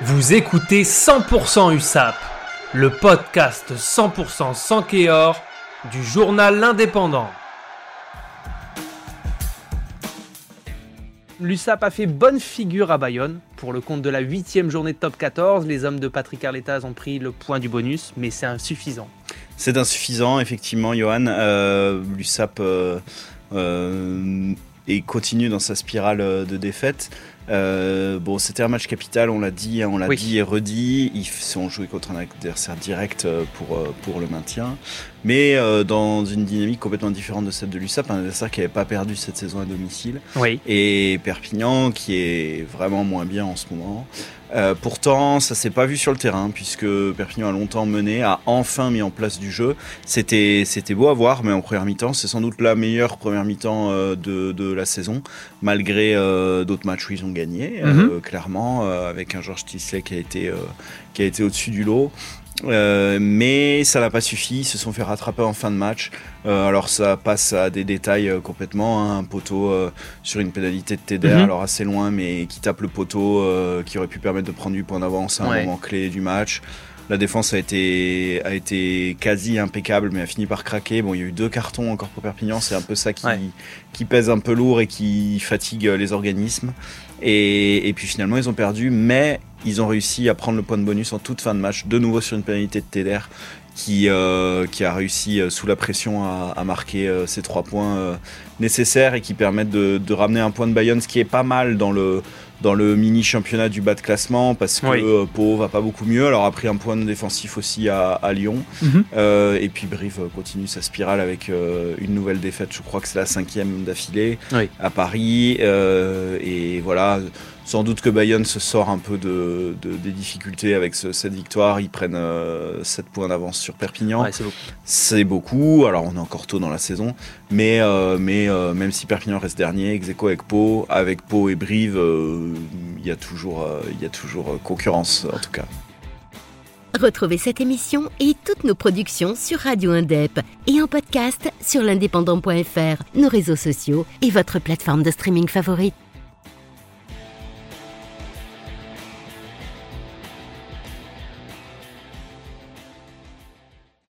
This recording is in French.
Vous écoutez 100% USAP, le podcast 100% sans Kéor du journal L'Indépendant. L'USAP a fait bonne figure à Bayonne. Pour le compte de la huitième journée de top 14, les hommes de Patrick Arletas ont pris le point du bonus, mais c'est insuffisant. C'est insuffisant, effectivement, Johan. Euh, L'USAP euh, euh, et continue dans sa spirale de défaite. Euh, bon, c'était un match capital, on l'a dit, hein, on l'a Oui. dit et redit. Ils sont joués contre un adversaire direct euh, pour, euh, pour le maintien, mais euh, dans une dynamique complètement différente de celle de l'USAP, un adversaire qui n'avait pas perdu cette saison à domicile, Oui. et Perpignan qui est vraiment moins bien en ce moment. Euh, pourtant, ça s'est pas vu sur le terrain puisque Perpignan a longtemps mené, a enfin mis en place du jeu. C'était c'était beau à voir, mais en première mi-temps, c'est sans doute la meilleure première mi-temps de, de la saison, malgré d'autres matchs où ils ont gagné, euh, clairement, euh, avec un Georges Tisley qui a été euh, qui a été au-dessus du lot. Euh, mais ça n'a pas suffi, ils se sont fait rattraper en fin de match. Euh, alors ça passe à des détails euh, complètement, hein, un poteau sur une pénalité de Teder, Mhm. alors assez loin, mais qui tape le poteau, qui aurait pu permettre de prendre du point d'avance à un Ouais. moment clé du match. La défense a été, a été quasi impeccable, mais a fini par craquer. Bon, il y a eu deux cartons encore pour Perpignan, c'est un peu ça qui, Ouais. qui pèse un peu lourd et qui fatigue euh, les organismes. Et, et puis finalement, ils ont perdu, mais ils ont réussi à prendre le point de bonus en toute fin de match, de nouveau sur une pénalité de Teder, qui, euh, qui a réussi, euh, sous la pression, à, à marquer euh, ces trois points nécessaires et qui permettent de, de ramener un point de Bayonne, ce qui est pas mal dans le, dans le mini championnat du bas de classement, parce que Oui. Pau va pas beaucoup mieux. Alors a pris un point défensif aussi à, à Lyon. Mhm. Et puis Brive continue sa spirale avec une nouvelle défaite, je crois que c'est la cinquième d'affilée Oui. à Paris. Et voilà, sans doute que Bayonne se sort un peu de, de- des difficultés avec ce- cette victoire. Ils prennent euh, 7 points d'avance sur Perpignan. Ouais, c'est beaucoup. C'est beaucoup, alors on est encore tôt dans la saison, mais, euh, mais euh, même si Perpignan reste dernier, ex aequo avec Pau, avec Pau et Brive, euh, il y a toujours, euh, il y a toujours euh, concurrence en tout cas. Retrouvez cette émission et toutes nos productions sur Radio Indep et en podcast sur l'indépendant.fr, nos réseaux sociaux et votre plateforme de streaming favorite.